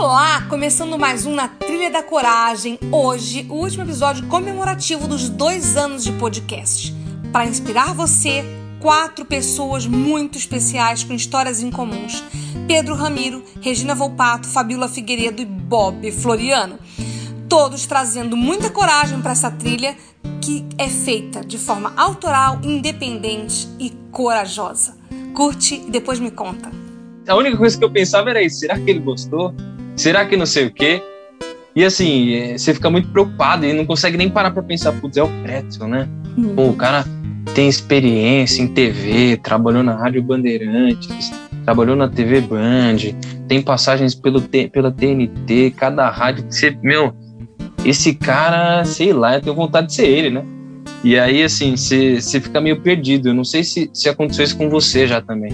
Olá, começando mais um na Trilha da Coragem. Hoje, o último episódio comemorativo dos dois anos de podcast. Para inspirar você, quatro pessoas muito especiais com histórias incomuns: Pedro Ramiro, Regina Volpato, Fabiola Figueiredo e Bob Floriano. Todos trazendo muita coragem para essa trilha que é feita de forma autoral, independente e corajosa. Curte e depois me conta. A única coisa que eu pensava era isso: será que ele gostou? Será que não sei o quê? E assim, você fica muito preocupado e não consegue nem parar para pensar, putz, é o Pretzel, né? Uhum. Pô, o cara tem experiência em TV, trabalhou na Rádio Bandeirantes, trabalhou na TV Band, tem passagens pelo pela TNT, cada rádio que você, meu, esse cara, sei lá, eu tenho vontade de ser ele, né? E aí, assim, você, você fica meio perdido. Eu não sei se, se aconteceu isso com você já também.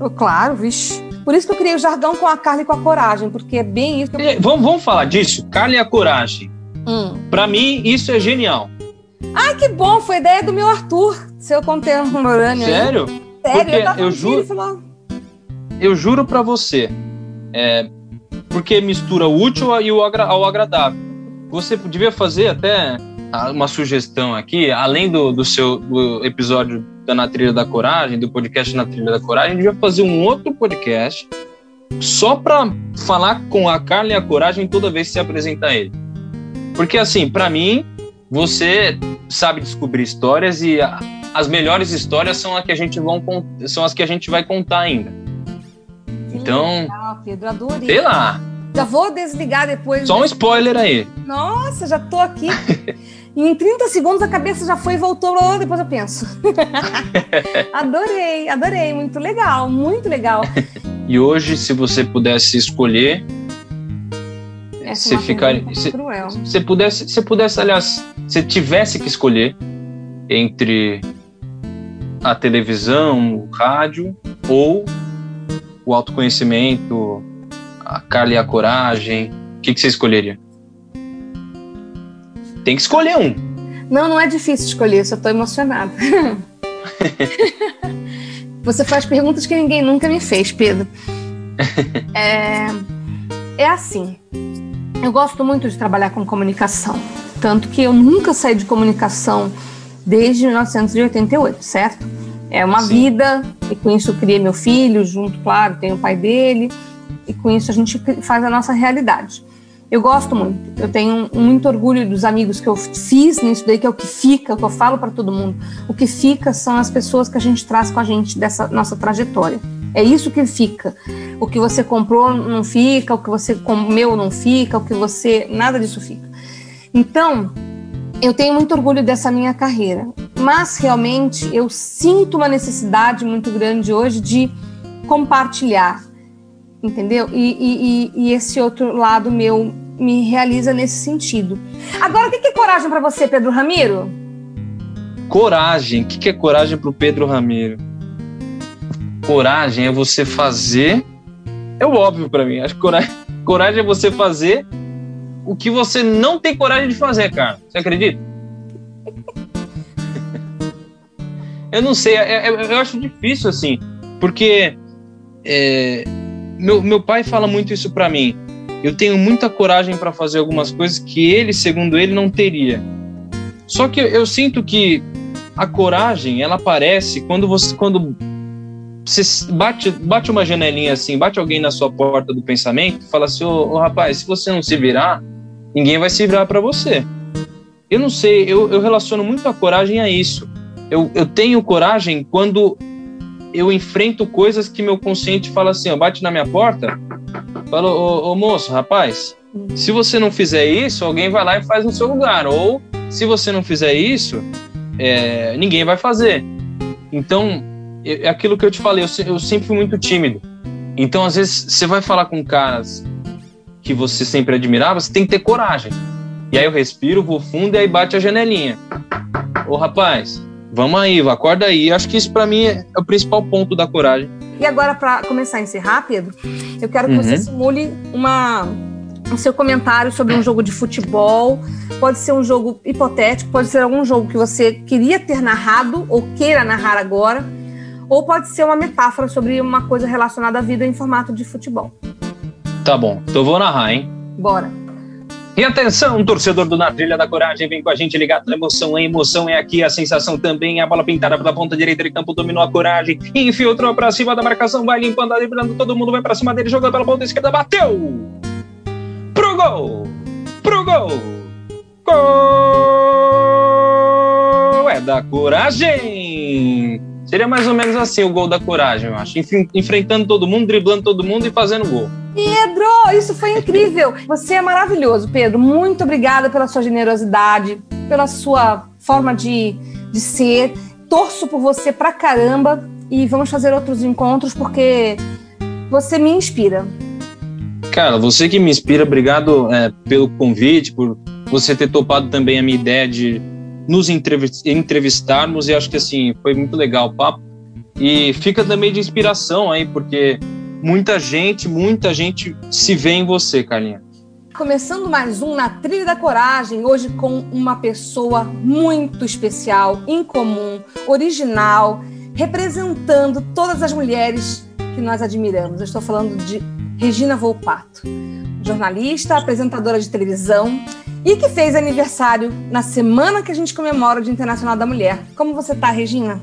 Oh, claro, vixe. Por isso que eu criei o jargão com a Carla e com a coragem, porque é bem isso. Que eu... É, vamos, vamos falar disso? Carla e a coragem. Hum. Para mim, isso é genial. Ai, que bom! Foi ideia do meu Arthur, seu contemporâneo. Sério? Sério, porque eu, eu juro. Falou... Eu juro para você. É, porque mistura o útil e ao agradável. Você devia fazer até uma sugestão aqui, além do, do seu do episódio da Na Trilha da Coragem, do podcast Na Trilha da Coragem, a gente vai fazer um outro podcast só para falar com a Carla e a Coragem toda vez que se apresentar ele. Porque assim, para mim, você sabe descobrir histórias e a, as melhores histórias são as que a gente vão são as que a gente vai contar ainda. Então, legal, Pedro, adorei. Sei lá. Já vou desligar depois. Só um spoiler aí. Nossa, já tô aqui. E em 30 segundos a cabeça já foi e voltou, depois eu penso. adorei, adorei, muito legal, muito legal. E hoje, se você pudesse escolher, Essa você ficaria. Se você pudesse, se pudesse, aliás, se tivesse que escolher entre a televisão, o rádio ou o autoconhecimento, a Carla e a coragem, o que, que você escolheria? Tem que escolher um. Não, não é difícil escolher, só estou emocionada. Você faz perguntas que ninguém nunca me fez, Pedro. É, é assim. Eu gosto muito de trabalhar com comunicação. Tanto que eu nunca saí de comunicação desde 1988, certo? É uma Sim. vida, e com isso eu criei meu filho, junto, claro, tem o pai dele, e com isso a gente faz a nossa realidade. Eu gosto muito. Eu tenho muito orgulho dos amigos que eu fiz nisso daí, que é o que fica, o que eu falo para todo mundo. O que fica são as pessoas que a gente traz com a gente dessa nossa trajetória. É isso que fica. O que você comprou não fica, o que você comeu não fica, o que você. Nada disso fica. Então, eu tenho muito orgulho dessa minha carreira. Mas realmente eu sinto uma necessidade muito grande hoje de compartilhar, entendeu? E, e, e, esse outro lado meu me realiza nesse sentido. Agora, o que é coragem para você, Pedro Ramiro? Coragem. O que é coragem para o Pedro Ramiro? Coragem é você fazer. É o óbvio para mim. Acho coragem, coragem é você fazer o que você não tem coragem de fazer, cara. Você acredita? eu não sei. É, é, eu acho difícil assim, porque é, meu, meu pai fala muito isso para mim. Eu tenho muita coragem para fazer algumas coisas que ele, segundo ele, não teria. Só que eu sinto que a coragem, ela aparece quando você quando você bate, bate uma janelinha assim, bate alguém na sua porta do pensamento, fala assim: "Ô, oh, oh, rapaz, se você não se virar, ninguém vai se virar para você". Eu não sei, eu, eu relaciono muito a coragem a isso. Eu, eu tenho coragem quando eu enfrento coisas que meu consciente fala assim, ó, bate na minha porta, fala, ô, ô, moço, rapaz, se você não fizer isso, alguém vai lá e faz no seu lugar. Ou se você não fizer isso, é, ninguém vai fazer. Então, é aquilo que eu te falei, eu, eu sempre fui muito tímido. Então, às vezes, você vai falar com caras que você sempre admirava, você tem que ter coragem. E aí eu respiro, vou fundo e aí bate a janelinha. Ô rapaz, vamos aí, acorda aí. Acho que isso para mim é o principal ponto da coragem. E agora, para começar a encerrar, Pedro, eu quero que uhum. você simule uma, o seu comentário sobre um jogo de futebol. Pode ser um jogo hipotético, pode ser algum jogo que você queria ter narrado ou queira narrar agora, ou pode ser uma metáfora sobre uma coisa relacionada à vida em formato de futebol. Tá bom, então eu vou narrar, hein? Bora. E atenção, torcedor do Na Trilha da Coragem, vem com a gente ligado na emoção. A emoção é aqui, a sensação também. A bola pintada pela ponta direita de campo dominou a coragem, infiltrou para cima da marcação, vai limpando, driblando, todo mundo vai para cima dele, jogando pela ponta esquerda, bateu! Pro gol! Pro gol! Gol! É da coragem! Seria mais ou menos assim o gol da coragem, eu acho. Enfrentando todo mundo, driblando todo mundo e fazendo gol. Pedro, isso foi incrível. Você é maravilhoso, Pedro. Muito obrigada pela sua generosidade, pela sua forma de, de ser. Torço por você pra caramba e vamos fazer outros encontros porque você me inspira. Cara, você que me inspira, obrigado é, pelo convite, por você ter topado também a minha ideia de nos entrevistarmos e acho que assim foi muito legal o papo e fica também de inspiração aí porque muita gente, muita gente se vê em você, Carlinha. Começando mais um na Trilha da Coragem, hoje com uma pessoa muito especial, incomum, original, representando todas as mulheres que nós admiramos. Eu estou falando de Regina Volpato, jornalista, apresentadora de televisão, e que fez aniversário na semana que a gente comemora o Dia Internacional da Mulher. Como você tá, Regina?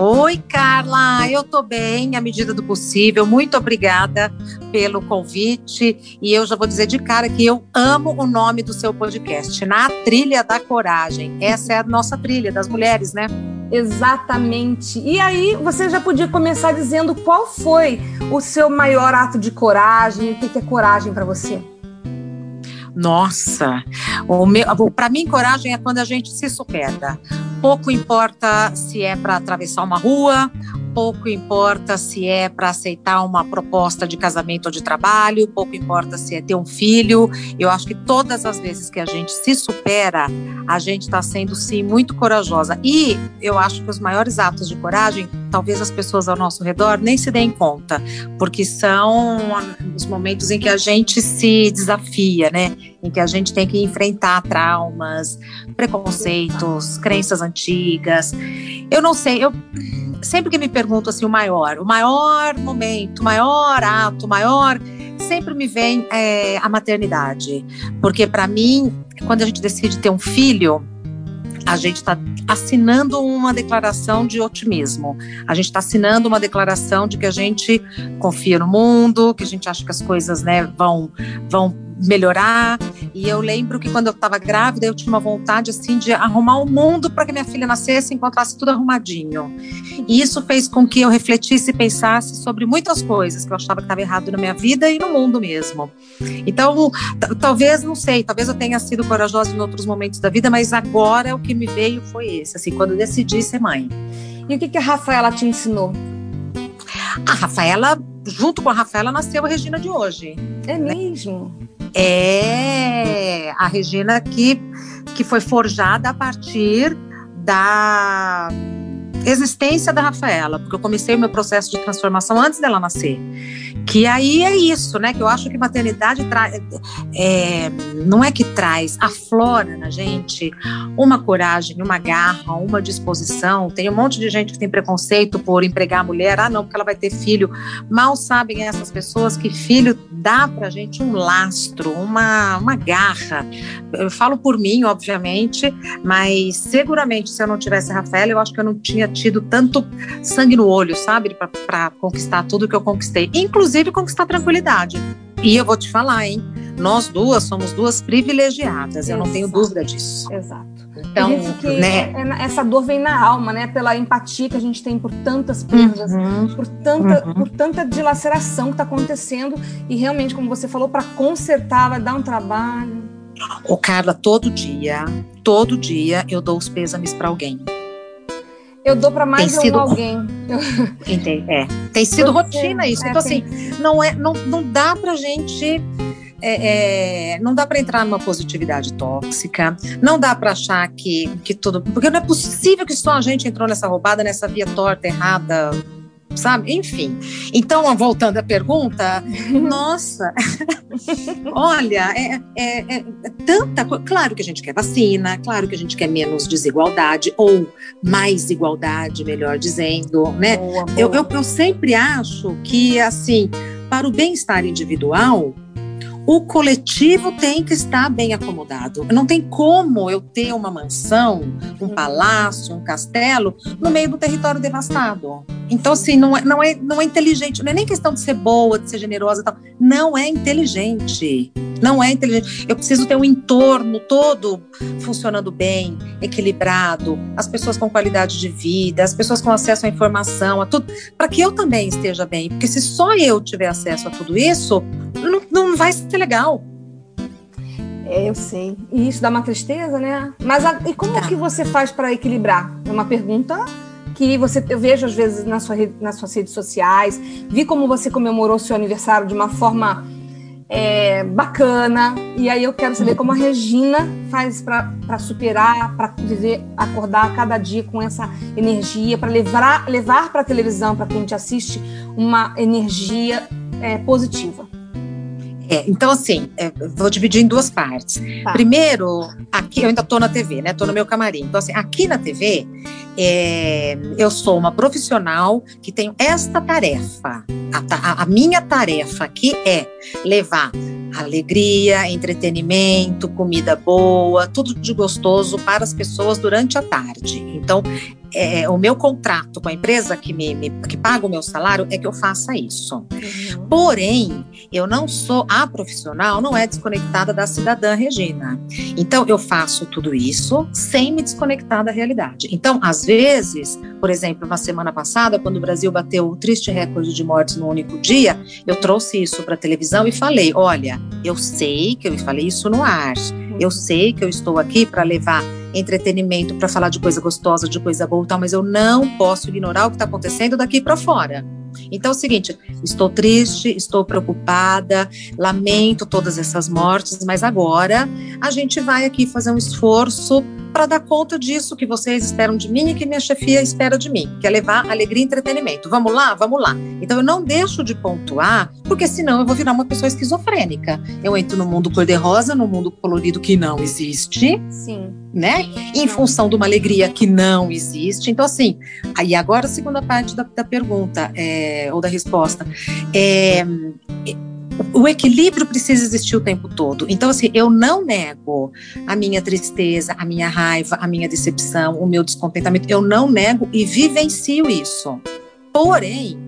Oi, Carla, eu tô bem à medida do possível. Muito obrigada pelo convite. E eu já vou dizer de cara que eu amo o nome do seu podcast, Na Trilha da Coragem. Essa é a nossa trilha das mulheres, né? Exatamente. E aí, você já podia começar dizendo qual foi o seu maior ato de coragem, o que é coragem para você? Nossa, para mim coragem é quando a gente se supera. Pouco importa se é para atravessar uma rua, pouco importa se é para aceitar uma proposta de casamento ou de trabalho, pouco importa se é ter um filho. Eu acho que todas as vezes que a gente se supera, a gente está sendo sim muito corajosa. E eu acho que os maiores atos de coragem, talvez as pessoas ao nosso redor nem se deem conta, porque são os momentos em que a gente se desafia, né? Em que a gente tem que enfrentar traumas, preconceitos, crenças antigas. Eu não sei, eu sempre que me pergunto assim, o maior, o maior momento, o maior ato, o maior, sempre me vem é, a maternidade. Porque para mim, quando a gente decide ter um filho, a gente está assinando uma declaração de otimismo. A gente está assinando uma declaração de que a gente confia no mundo, que a gente acha que as coisas né, vão, vão melhorar. E eu lembro que quando eu estava grávida, eu tinha uma vontade assim de arrumar o mundo para que minha filha nascesse e encontrasse tudo arrumadinho. E isso fez com que eu refletisse e pensasse sobre muitas coisas que eu achava que estava errado na minha vida e no mundo mesmo. Então, talvez, não sei, talvez eu tenha sido corajosa em outros momentos da vida, mas agora o que me veio foi esse, assim, quando eu decidi ser mãe. E o que, que a Rafaela te ensinou? A Rafaela, junto com a Rafaela, nasceu a Regina de hoje. É mesmo? É a Regina que, que foi forjada a partir da existência da Rafaela, porque eu comecei o meu processo de transformação antes dela nascer. Que aí é isso, né? Que eu acho que maternidade traz. É, não é que traz, aflora na gente uma coragem, uma garra, uma disposição. Tem um monte de gente que tem preconceito por empregar a mulher. Ah, não, porque ela vai ter filho. Mal sabem essas pessoas que filho dá pra gente um lastro, uma, uma garra. Eu falo por mim, obviamente, mas seguramente se eu não tivesse a Rafaela, eu acho que eu não tinha tido tanto sangue no olho, sabe? Para conquistar tudo que eu conquistei. Inclusive, conquistar tranquilidade. E eu vou te falar, hein? Nós duas somos duas privilegiadas, Exato. eu não tenho dúvida disso. Exato. Então, né? É, essa dor vem na alma, né? Pela empatia que a gente tem por tantas perdas, uhum, por, tanta, uhum. por tanta dilaceração que está acontecendo. E realmente, como você falou, para consertar vai dar um trabalho. Ô, Carla, todo dia, todo dia eu dou os pêsames para alguém. Eu dou para mais tem sido... alguém. Entendi. É. Tem sido rotina isso. É, então, assim, não, é, não, não dá pra gente. É, é, não dá para entrar numa positividade tóxica, não dá para achar que, que tudo. Porque não é possível que só a gente entrou nessa roubada, nessa via torta, errada, sabe? Enfim. Então, voltando à pergunta, nossa, olha, é, é, é, tanta coisa. Claro que a gente quer vacina, claro que a gente quer menos desigualdade, ou mais igualdade, melhor dizendo, né? Boa, boa. Eu, eu, eu sempre acho que, assim, para o bem-estar individual, o coletivo tem que estar bem acomodado. Não tem como eu ter uma mansão, um uhum. palácio, um castelo no meio do território devastado. Então, assim, não é, não é, não é inteligente. Não é nem questão de ser boa, de ser generosa e tal. Não é inteligente. Não é inteligente. Eu preciso ter um entorno todo funcionando bem, equilibrado, as pessoas com qualidade de vida, as pessoas com acesso à informação, a tudo, para que eu também esteja bem. Porque se só eu tiver acesso a tudo isso, não, não vai ser legal. É, eu sei. E isso dá uma tristeza, né? Mas a, e como tá. que você faz para equilibrar? É uma pergunta que você, eu vejo às vezes na sua, nas suas redes sociais, vi como você comemorou seu aniversário de uma forma é, bacana. E aí eu quero saber como a Regina faz para superar, para viver, acordar cada dia com essa energia, para levar, levar para a televisão, para quem te assiste, uma energia é, positiva. É, então, assim, é, vou dividir em duas partes. Tá. Primeiro, aqui eu ainda estou na TV, né? Estou no meu camarim. Então, assim, aqui na TV, é, eu sou uma profissional que tenho esta tarefa. A, a, a minha tarefa aqui é levar alegria, entretenimento, comida boa, tudo de gostoso para as pessoas durante a tarde. Então, é, o meu contrato com a empresa que me, me, que paga o meu salário é que eu faça isso. Uhum. Porém, eu não sou a profissional, não é desconectada da cidadã Regina. Então, eu faço tudo isso sem me desconectar da realidade. Então, às vezes, por exemplo, na semana passada, quando o Brasil bateu o triste recorde de mortes no único dia, eu trouxe isso para a televisão e falei: olha, eu sei que eu falei isso no ar, eu sei que eu estou aqui para levar entretenimento, para falar de coisa gostosa, de coisa boa e tal, mas eu não posso ignorar o que está acontecendo daqui para fora. Então é o seguinte: estou triste, estou preocupada, lamento todas essas mortes, mas agora a gente vai aqui fazer um esforço para dar conta disso que vocês esperam de mim e que minha chefia espera de mim, que é levar alegria e entretenimento. Vamos lá? Vamos lá. Então eu não deixo de pontuar, porque senão eu vou virar uma pessoa esquizofrênica. Eu entro no mundo cor-de-rosa, no mundo colorido que não existe. Sim. Né? Em função de uma alegria que não existe. Então, assim, aí agora a segunda parte da, da pergunta. É, ou da resposta. É, o equilíbrio precisa existir o tempo todo. Então, assim, eu não nego a minha tristeza, a minha raiva, a minha decepção, o meu descontentamento. Eu não nego e vivencio isso. Porém,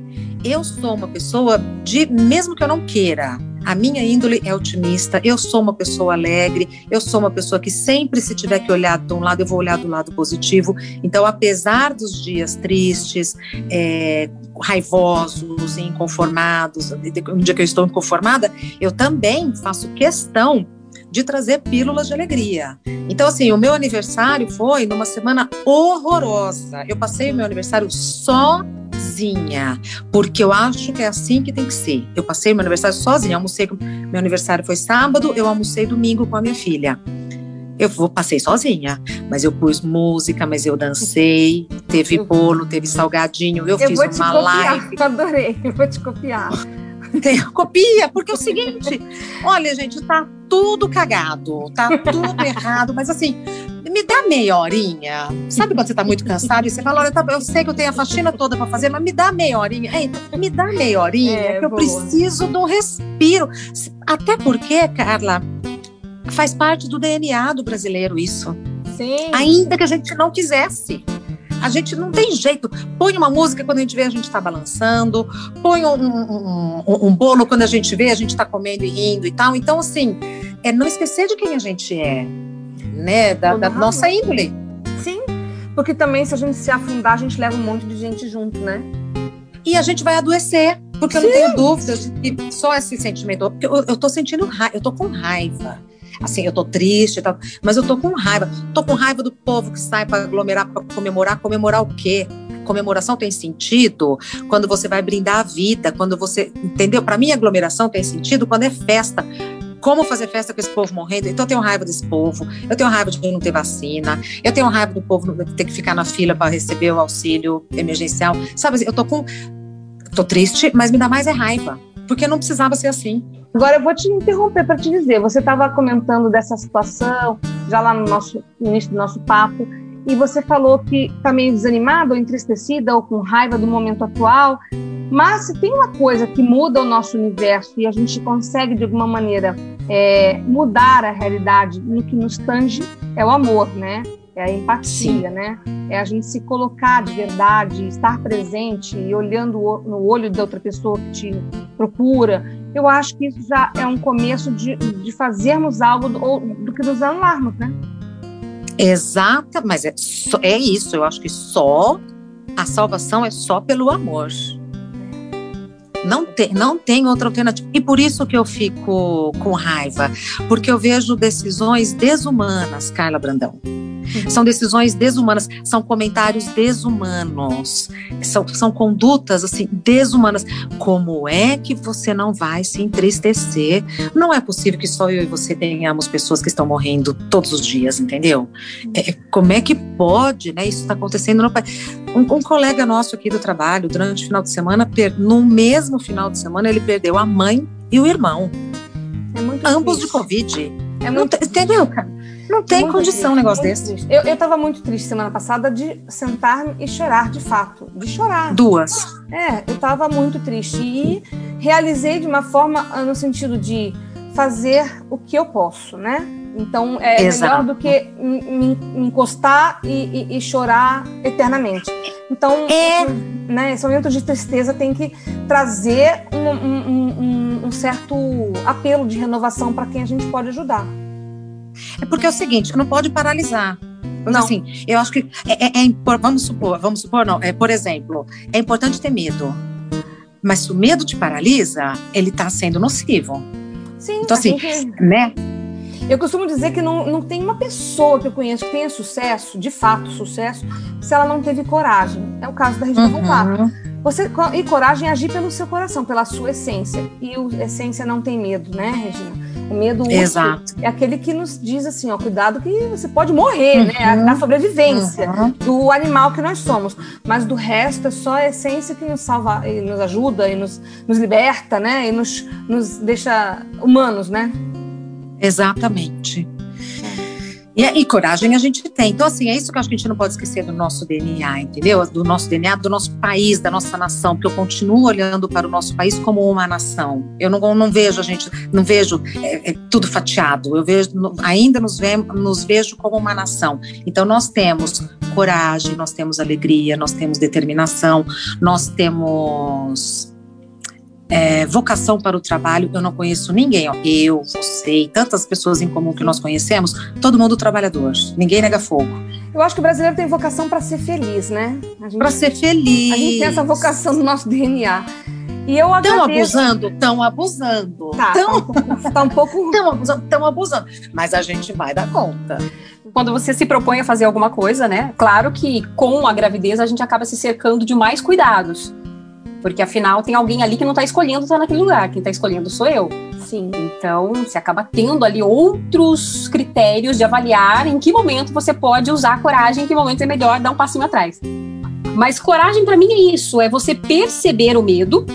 eu sou uma pessoa de, mesmo que eu não queira, a minha índole é otimista, eu sou uma pessoa alegre, eu sou uma pessoa que sempre, se tiver que olhar de um lado, eu vou olhar do lado positivo. Então, apesar dos dias tristes, é, raivosos, inconformados, um dia que eu estou inconformada, eu também faço questão de trazer pílulas de alegria. Então, assim, o meu aniversário foi numa semana horrorosa. Eu passei o meu aniversário sozinha, porque eu acho que é assim que tem que ser. Eu passei meu aniversário sozinha, almocei, meu aniversário foi sábado, eu almocei domingo com a minha filha. Eu passei sozinha, mas eu pus música, mas eu dancei, teve bolo, teve salgadinho, eu, eu fiz uma copiar, live. Adorei, eu vou te copiar. Copia, porque é o seguinte, olha, gente, tá tudo cagado, tá tudo errado, mas assim, me dá meia horinha. Sabe quando você tá muito cansado e você fala, olha, tá, eu sei que eu tenho a faxina toda para fazer, mas me dá meia horinha. Ei, me dá meia horinha, é, que eu preciso de um respiro. Até porque, Carla, faz parte do DNA do brasileiro isso. Sim. Ainda que a gente não quisesse. A gente não tem jeito. Põe uma música quando a gente vê, a gente está balançando. Põe um, um, um, um, bolo quando a gente vê, a gente está comendo e rindo e tal. Então, assim, é não esquecer de quem a gente é né? Da, da nossa índole. Sim, porque também se a gente se afundar, a gente leva um monte de gente junto, né? E a gente vai adoecer, porque Sim. eu não tenho dúvidas de que só esse sentimento. Eu, eu tô sentindo raiva, eu tô com raiva. Assim, eu tô triste, tá, mas eu tô com raiva. Tô com raiva do povo que sai para aglomerar, para comemorar. Comemorar o quê? Comemoração tem sentido quando você vai brindar a vida, quando você, entendeu? Para mim, aglomeração tem sentido quando é festa como fazer festa com esse povo morrendo. Então eu tenho raiva desse povo, eu tenho raiva de não ter vacina, eu tenho raiva do povo ter que ficar na fila para receber o auxílio emergencial. Sabe, eu tô com. tô triste, mas me dá mais é raiva, porque não precisava ser assim. Agora eu vou te interromper para te dizer, você estava comentando dessa situação já lá no nosso no início do nosso papo e você falou que está meio desanimada ou entristecida ou com raiva do momento atual. Mas se tem uma coisa que muda o nosso universo e a gente consegue, de alguma maneira, é, mudar a realidade no que nos tange, é o amor, né? É a empatia, Sim. né? É a gente se colocar de verdade, estar presente e olhando no olho da outra pessoa que te procura. Eu acho que isso já é um começo de, de fazermos algo do, do que nos anularmos, né? Exata, mas é, é isso. Eu acho que só a salvação é só pelo amor. Não tem, não tem outra alternativa. E por isso que eu fico com raiva, porque eu vejo decisões desumanas, Carla Brandão. São decisões desumanas, são comentários desumanos, são, são condutas assim desumanas. Como é que você não vai se entristecer? Não é possível que só eu e você tenhamos pessoas que estão morrendo todos os dias, entendeu? É, como é que pode, né? Isso está acontecendo no país. Um, um, colega nosso aqui do trabalho, durante o final de semana, per, no mesmo final de semana, ele perdeu a mãe e o irmão. É ambos triste. de Covid. É muito... Não, entendeu, cara? Não tem muito condição triste, um negócio desse. Triste. Eu, eu tava muito triste semana passada de sentar e chorar, de fato. De chorar. Duas. É, eu tava muito triste. E realizei de uma forma ah, no sentido de fazer o que eu posso, né? Então é Exato. melhor do que me, encostar e, e, e, chorar eternamente. Então, é. né, esse momento de tristeza tem que trazer um, um, um, um certo apelo de renovação para quem a gente pode ajudar. É porque é o seguinte, não pode paralisar. não. assim, eu acho que é, é, é, vamos supor, vamos supor, não, é, por exemplo, é importante ter medo. Mas se o medo te paralisa, ele está sendo nocivo. Sim. Então, assim, gente... né? Eu costumo dizer que não, não tem uma pessoa que eu conheço que tenha sucesso, de fato sucesso, se ela não teve coragem. É o caso da Regina uhum. Você e coragem é agir pelo seu coração, pela sua essência. E a essência não tem medo, né, Regina? O medo Exato. é aquele que nos diz assim, ó, cuidado que você pode morrer, né? uhum. né? A, a sobrevivência uhum. do animal que nós somos. Mas do resto é só a essência que nos salva e nos ajuda e nos, nos liberta, né? E nos, nos deixa humanos, né? Exatamente. E, e, coragem a gente tem. Então, assim, é isso que eu acho que a gente não pode esquecer do nosso DNA, entendeu? Do nosso DNA, do nosso país, da nossa nação, porque eu continuo olhando para o nosso país como uma nação. Eu não, não vejo a gente, não vejo é, é, tudo fatiado. Eu vejo, ainda nos, ve, nos vejo como uma nação. Então, nós temos coragem, nós temos alegria, nós temos determinação, nós temos é, vocação para o trabalho, eu não conheço ninguém. Ó, eu, você e tantas pessoas em comum que nós conhecemos, todo mundo trabalhador. Ninguém nega fogo. Eu acho que o brasileiro tem vocação para ser feliz, né? Para ser feliz. A gente tem essa vocação no nosso DNA. E eu Estão abusando? Estão abusando. Tá, tão, tá um Estão tá um pouco. Estão abusando, estão abusando. Mas a gente vai dar conta. Quando você se propõe a fazer alguma coisa, né? Claro que com a gravidez a gente acaba se cercando de mais cuidados. Porque afinal tem alguém ali que não está escolhendo estar naquele lugar, quem está escolhendo sou eu. Sim. Então você acaba tendo ali outros critérios de avaliar em que momento você pode usar a coragem, em que momento é melhor dar um passinho atrás. Mas coragem para mim é isso, é você perceber o medo,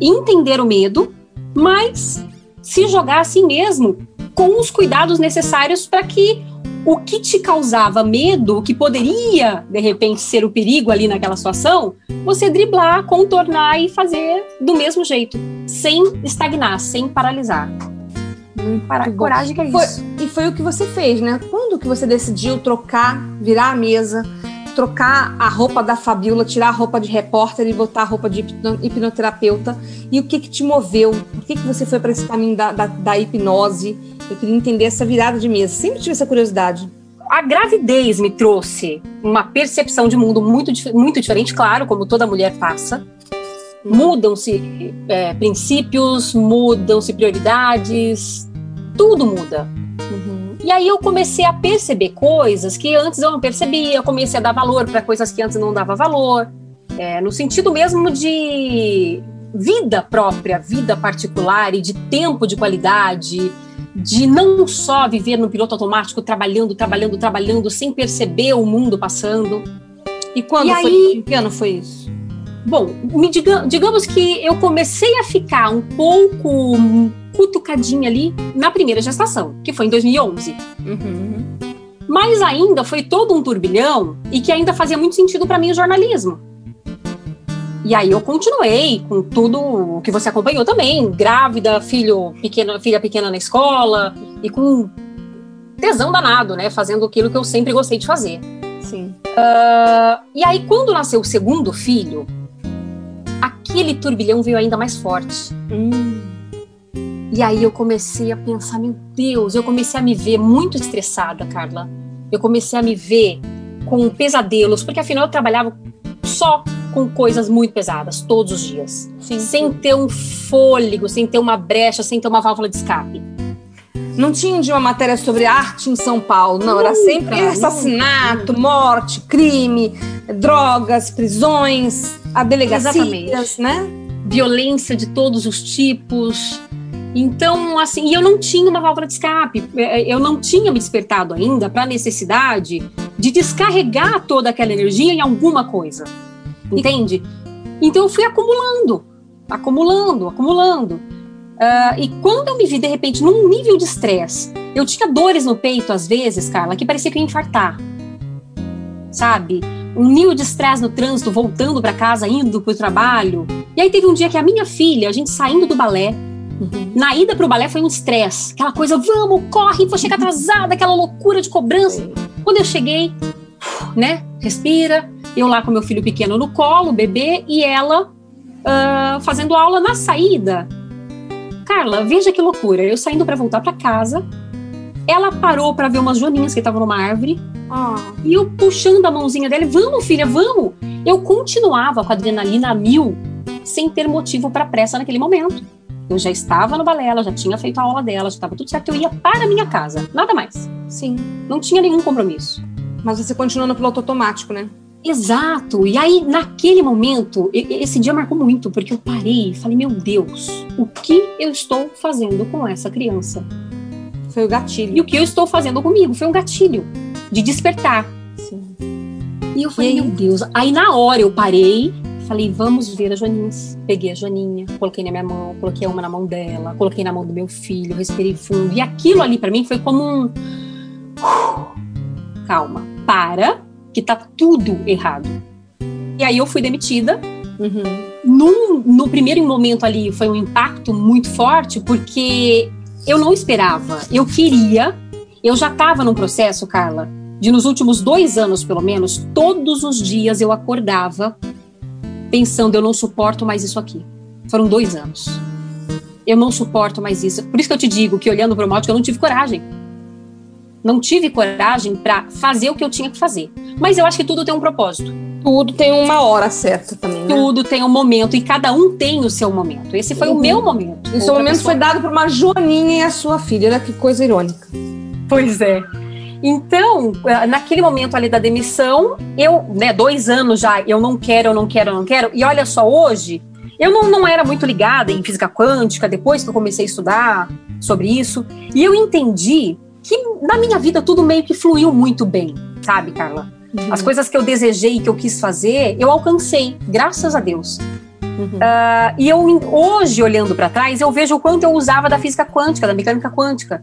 entender o medo, mas se jogar assim mesmo com os cuidados necessários para que o que te causava medo, o que poderia, de repente, ser o perigo ali naquela situação, você driblar, contornar e fazer do mesmo jeito, sem estagnar, sem paralisar. Para, coragem que é foi, isso. E foi o que você fez, né? Quando que você decidiu trocar, virar a mesa, trocar a roupa da Fabiola, tirar a roupa de repórter e botar a roupa de hipnoterapeuta? E o que que te moveu? Por que que você foi para esse caminho da, da, da hipnose? Eu queria entender essa virada de mesa. Sempre tive essa curiosidade. A gravidez me trouxe uma percepção de mundo muito, muito diferente, claro, como toda mulher passa. Mudam-se é, princípios, mudam-se prioridades, tudo muda. Uhum. E aí eu comecei a perceber coisas que antes eu não percebia, eu comecei a dar valor para coisas que antes não dava valor, é, no sentido mesmo de vida própria, vida particular e de tempo de qualidade, de não só viver no piloto automático, trabalhando, trabalhando, trabalhando, sem perceber o mundo passando. E quando E foi? aí- que ano foi isso? Bom, me diga- digamos que eu comecei a ficar um pouco cutucadinha ali na primeira gestação, que foi em 2011. Uhum. Mas ainda foi todo um turbilhão e que ainda fazia muito sentido para mim o jornalismo. E aí eu continuei com tudo o que você acompanhou também, grávida, filho pequena, filha pequena na escola e com tesão danado, né, fazendo aquilo que eu sempre gostei de fazer. Sim. E aí quando nasceu o segundo filho, aquele turbilhão veio ainda mais forte. Hum. E aí eu comecei a pensar, meu Deus, eu comecei a me ver muito estressada, Carla. Eu comecei a me ver com pesadelos, porque afinal eu trabalhava só com coisas muito pesadas, todos os dias. Sim. Sem ter um fôlego, sem ter uma brecha, sem ter uma válvula de escape. Não tinha um dia uma matéria sobre arte em São Paulo, não. Era sempre assassinato, morte, crime, drogas, prisões, a delegacias, Exatamente. né? Violência de todos os tipos. Então, assim, e eu não tinha uma válvula de escape. Eh, Eu não tinha me despertado ainda para a necessidade de descarregar toda aquela energia em alguma coisa. Entende? Então eu fui acumulando, acumulando, acumulando. Ah, e quando eu me vi, de repente, num nível de estresse, eu tinha dores no peito, às vezes, Carla, que parecia que ia infartar. Sabe? Um nível de estresse no trânsito, voltando para casa, indo pro trabalho. E aí teve um dia que a minha filha, a gente saindo do balé, na ida pro balé foi um estresse. Aquela coisa, vamos, corre, vou chegar atrasada, aquela loucura de cobrança. Quando eu cheguei, né, respira, eu lá com meu filho pequeno no colo, bebê, e ela ah, fazendo aula na saída. Carla, veja que loucura. Eu saindo para voltar para casa, ela parou para ver umas joaninhas que estavam numa árvore, Ah, e eu puxando a mãozinha dela, vamos, filha, vamos. Eu continuava com a adrenalina a mil, sem ter motivo para pressa naquele momento. Eu já estava no balé, ela já tinha feito a aula dela, já estava tudo certo, eu ia para a minha casa, nada mais. sim. Não tinha nenhum compromisso. Mas você continua no piloto automático, né? Exato. E aí, naquele momento, esse dia marcou muito, porque eu parei e falei, meu Deus, o que eu estou fazendo com essa criança? Foi o gatilho. E o que eu estou fazendo comigo foi um gatilho de despertar. Sim. E eu falei, E meu Deus. Aí na hora eu parei, falei, vamos ver as Joaninhas. Peguei a Joaninha, coloquei na minha mão, coloquei uma na mão dela, coloquei na mão do meu filho, respirei fundo. E aquilo ali pra mim foi como um. Calma, para, que tá tudo errado. E aí eu fui demitida. Uhum. Num, no primeiro momento ali foi um impacto muito forte, porque eu não esperava. Eu queria. Eu já estava num processo, Carla, de nos últimos dois anos, pelo menos, todos os dias eu acordava pensando: eu não suporto mais isso aqui. Foram dois anos. Eu não suporto mais isso. Por isso que eu te digo que olhando para o eu não tive coragem. Não tive coragem para fazer o que eu tinha que fazer. Mas eu acho que tudo tem um propósito. Tudo tem uma hora certa também, né? Tudo tem um momento e cada um tem o seu momento. Esse foi Uhum. o meu momento. E seu Outra momento pessoa- foi dado por uma Joaninha e a sua filha. Olha que coisa irônica. Pois é. Então, eh, naquele momento ali da demissão, eu, né, dois anos já, eu não quero, eu não quero, eu não quero. E olha só, hoje, eu não, não era muito ligada em física quântica, depois que eu comecei a estudar sobre isso. E eu entendi que na minha vida tudo meio que fluiu muito bem, sabe, Carla? Uhum. As coisas que eu desejei, que eu quis fazer, eu alcancei, graças a Deus. Uhum. Ah, e eu hoje olhando para trás, eu vejo o quanto eu usava da física quântica, da mecânica quântica,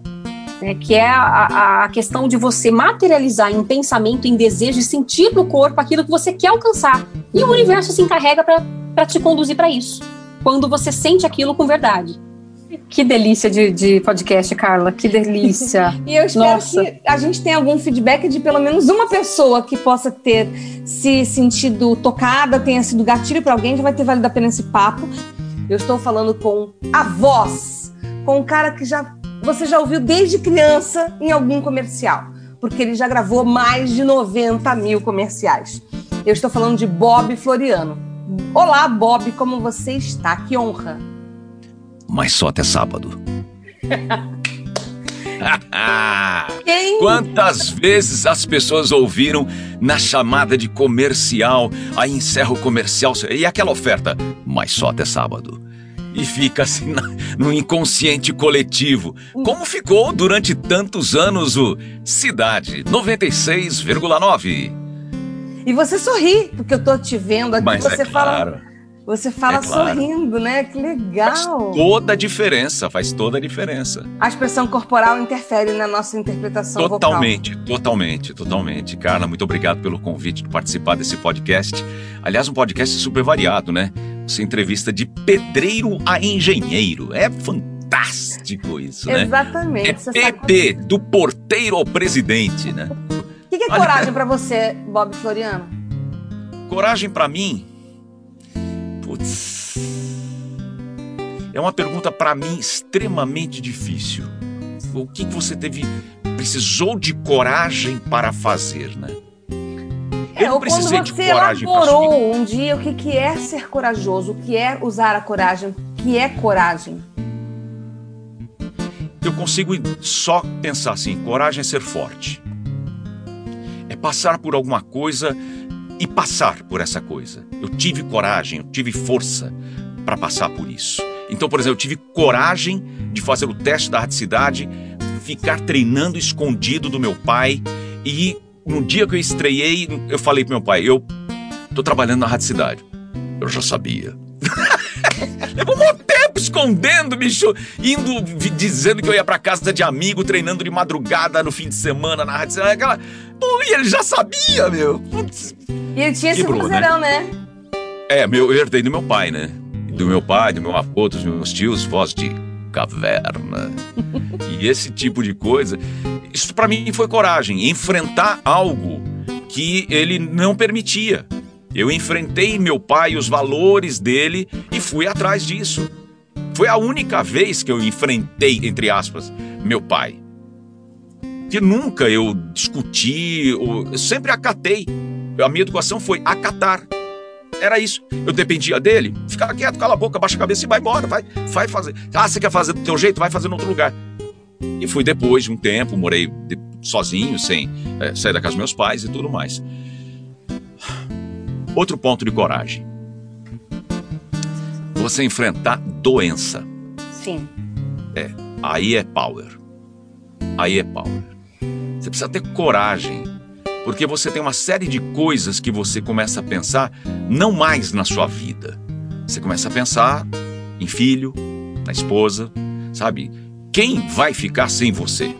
né, que é a, a- a questão de você materializar em pensamento, em desejo, e sentir no corpo aquilo que você quer alcançar. E o universo se encarrega para te conduzir para isso. Quando você sente aquilo com verdade. Que delícia de, de podcast, Carla. Que delícia. E eu espero Nossa. que a gente tenha algum feedback de pelo menos uma pessoa que possa ter se sentido tocada, tenha sido gatilho para alguém, já vai ter valido a pena esse papo. Eu estou falando com a voz, com um cara que já você já ouviu desde criança em algum comercial, porque ele já gravou mais de 90 mil comerciais. Eu estou falando de Bob Floriano. Olá, Bob, como você está? Que honra. Mas só até sábado. Quem? Quantas vezes as pessoas ouviram na chamada de comercial, aí encerra o comercial e aquela oferta, mas só até sábado. E fica assim na, no inconsciente coletivo. Como ficou durante tantos anos o Cidade 96,9. E você sorri, porque eu tô te vendo aqui, Mas você é fala. claro. Você fala É claro. sorrindo, né? Que Faz legal. toda a diferença, faz toda a diferença. A expressão corporal interfere na nossa interpretação vocal. Totalmente, totalmente, totalmente. Carla, muito obrigado pelo convite de participar desse podcast. Aliás, um podcast super variado, né? Você entrevista de pedreiro a engenheiro. É fantástico isso, né? Exatamente. É Você sabe PP, do porteiro ao presidente, né? O que que é coragem pra você, Bob Floriano? Coragem pra mim. Putz. É uma pergunta pra mim extremamente difícil. O que, você teve precisou de coragem para fazer, né? Eu É, não ou quando precisei de coragem pra elaborou um dia o que, que é ser corajoso, o que é usar a coragem, o que é coragem. Eu consigo só pensar assim: coragem é ser forte. É passar por alguma coisa e passar por essa coisa. Eu tive coragem, eu tive força para passar por isso. Então, por exemplo, eu tive coragem de fazer o teste da radicidade, ficar treinando escondido do meu pai e no dia que eu estreiei, eu falei pro meu pai: eu tô trabalhando na radicidade. Eu já sabia. Levou um tempo escondendo, bicho, indo dizendo que eu ia pra casa de amigo, treinando de madrugada no fim de semana na rádio. Aquela. Pô, e ele já sabia, meu. Putz. E ele tinha esse Quebrou, né? né? É, meu, eu herdei do meu pai, né? Do meu pai, do meu avô, dos meus tios, voz de caverna. e esse tipo de coisa. Isso pra mim foi coragem, enfrentar algo que ele não permitia. Eu enfrentei meu pai, os valores dele e fui atrás disso. Foi a única vez que eu enfrentei, entre aspas, meu pai. Que nunca eu discuti, ou, eu sempre acatei. A minha educação foi acatar. Era isso. Eu dependia dele. Fica quieto, cala a boca, baixa a cabeça e vai embora. Vai, vai fazer. Ah, você quer fazer do teu jeito? Vai fazer em outro lugar. E fui depois de um tempo, morei de- sozinho, sem eh, sair da casa dos meus pais e tudo mais. Outro ponto de coragem. Você enfrentar doença. Sim. Aí é power. Aí é power. Você precisa ter coragem. Porque você tem uma série de coisas que você começa a pensar não mais na sua vida. Você começa a pensar em filho, na esposa, sabe? Quem vai ficar sem você?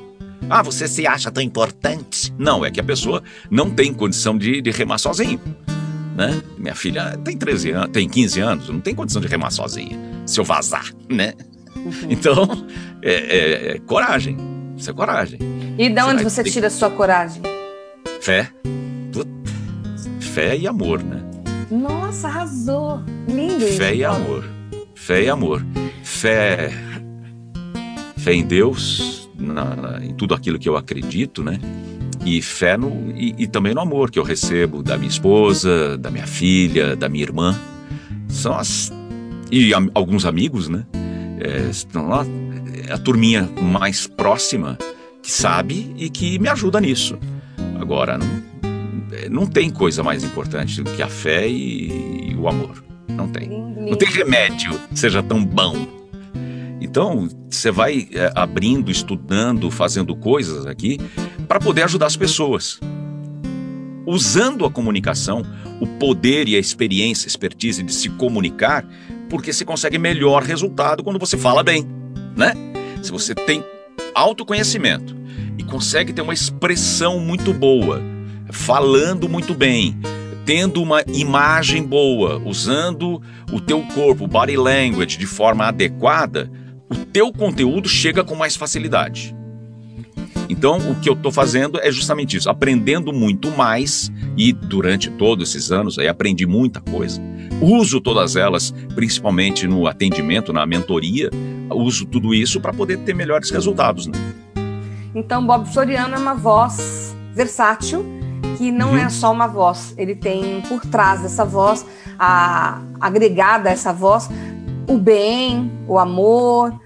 Ah, você se acha tão importante? Não, é que a pessoa não tem condição de, de remar sozinho. Né? Minha filha tem 13 anos, tem 15 anos, não tem condição de remar sozinha. Se eu vazar, né? Então, é, é- é coragem. Isso é coragem. E de Você onde você ter tira a sua coragem? Fé. Fé e amor, né? Nossa, arrasou. Lindo isso. Fé e amor. Fé e amor. Fé. Fé em Deus, na- na- em tudo aquilo que eu acredito, né? E fé no. E, e também no amor que eu recebo da minha esposa, da minha filha, da minha irmã. São as. E am- alguns amigos, né? É, estão lá. É a turminha mais próxima que sabe e que me ajuda nisso. Agora, não, é, não tem coisa mais importante do que a fé e- e o amor. Não tem. Lindo, Não tem remédio que seja tão bom. Então, você vai é, abrindo, estudando, fazendo coisas aqui para poder ajudar as pessoas. Usando a comunicação, o poder e a experiência, expertise de se comunicar, porque você consegue melhor resultado quando você fala bem, né? Se você tem autoconhecimento e consegue ter uma expressão muito boa, falando muito bem, tendo uma imagem boa, usando o teu corpo, body language de forma adequada, o teu conteúdo chega com mais facilidade. Então, o que eu estou fazendo é justamente isso, aprendendo muito mais e durante todos esses anos aí aprendi muita coisa. Uso todas elas, principalmente no atendimento, na mentoria, uso tudo isso para poder ter melhores resultados. Né? Então, Bob Floriano é uma voz versátil, que não Uhum. é só uma voz. Ele tem por trás dessa voz, a, agregada a essa voz, o bem, o amor,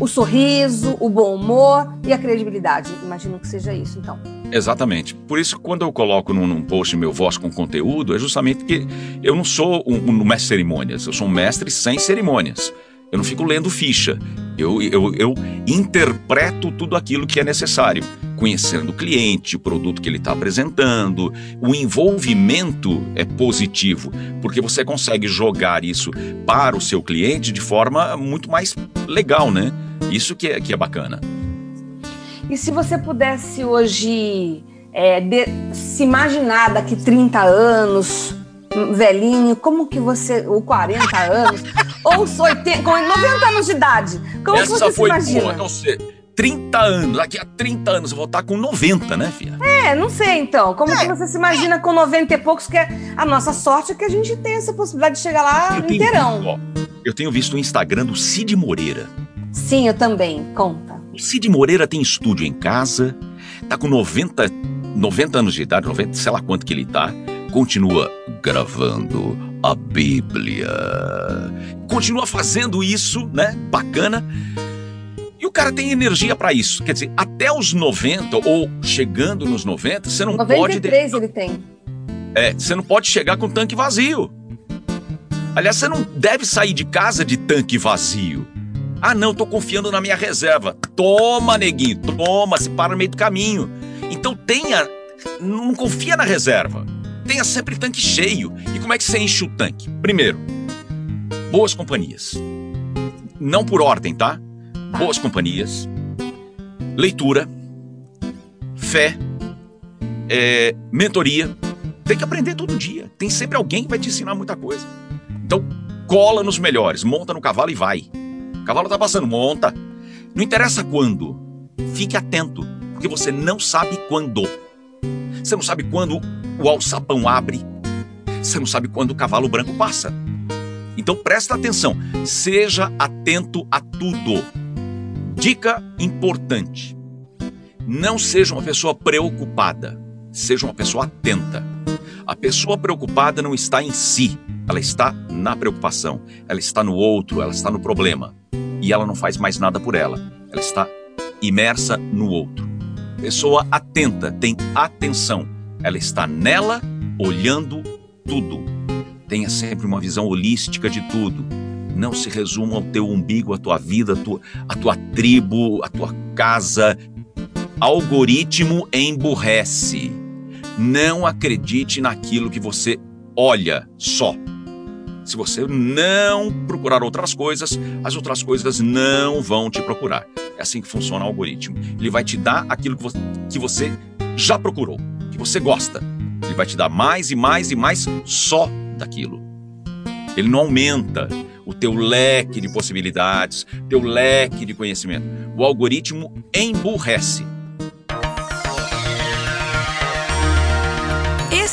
o sorriso, o bom humor e a credibilidade. Imagino que seja isso, então. Exatamente. Por isso, quando eu coloco num, num post meu voz com conteúdo, é justamente que eu não sou um, um mestre cerimônias, eu sou um mestre sem cerimônias. Eu não fico lendo ficha. Eu, eu, eu interpreto tudo aquilo que é necessário, conhecendo o cliente, o produto que ele está apresentando. O envolvimento é positivo, porque você consegue jogar isso para o seu cliente de forma muito mais legal, né? Isso que é, que é bacana. E se você pudesse hoje é, de, se imaginar daqui 30 anos, velhinho, como que você, ou 40 anos, ou 80, com 90 anos de idade, como Essa que você foi se imagina? boa, não sei. 30 anos, daqui a 30 anos eu vou estar com 90, né, filha? É, não sei então. Como que você se imagina com 90 e poucos? Que é a nossa sorte é que a gente tem essa possibilidade de chegar lá Eu tenho, inteirão. visto, ó, eu tenho visto o Instagram do Cid Moreira. Sim, eu também. Conta. O Cid Moreira tem estúdio em casa, tá com 90, 90 anos de idade, 90, sei lá quanto que ele tá, continua gravando a Bíblia. Continua fazendo isso, né? Bacana. E o cara tem energia pra isso. Quer dizer, até os 90 ou chegando nos 90, você não pode 93 ele tem. é, você não pode chegar com tanque vazio. Aliás, você não deve sair de casa de tanque vazio. Ah, não, tô confiando na minha reserva. Toma, neguinho, toma, se para no meio do caminho. Então tenha, não confia na reserva. Tenha sempre tanque cheio. E como é que você enche o tanque? Primeiro, boas companhias. Não por ordem, tá? Boas companhias, leitura, fé, é, mentoria. Tem que aprender todo dia. Tem sempre alguém que vai te ensinar muita coisa. Então, cola nos melhores, monta no cavalo e vai. Cavalo tá passando, monta. Não interessa quando. Fique atento, porque você não sabe quando. Você não sabe quando o alçapão abre. Você não sabe quando o cavalo branco passa. Então presta atenção, seja atento a tudo. Dica importante: não seja uma pessoa preocupada, seja uma pessoa atenta. A pessoa preocupada não está em si, ela está na preocupação, ela está no outro, ela está no problema. E ela não faz mais nada por ela, ela está imersa no outro. Pessoa atenta tem atenção, ela está nela, olhando tudo. Tenha sempre uma visão holística de tudo. Não se resuma ao teu umbigo, a tua vida, a tua, a tua tribo, a tua casa. Algoritmo emburrece. Não acredite naquilo que você olha só. Se você não procurar outras coisas, as outras coisas não vão te procurar. É assim que funciona o algoritmo. Ele vai te dar aquilo que você, já procurou, que você gosta. Ele vai te dar mais e mais e mais só daquilo. Ele não aumenta o teu leque de possibilidades, teu leque de conhecimento. O algoritmo emburrece.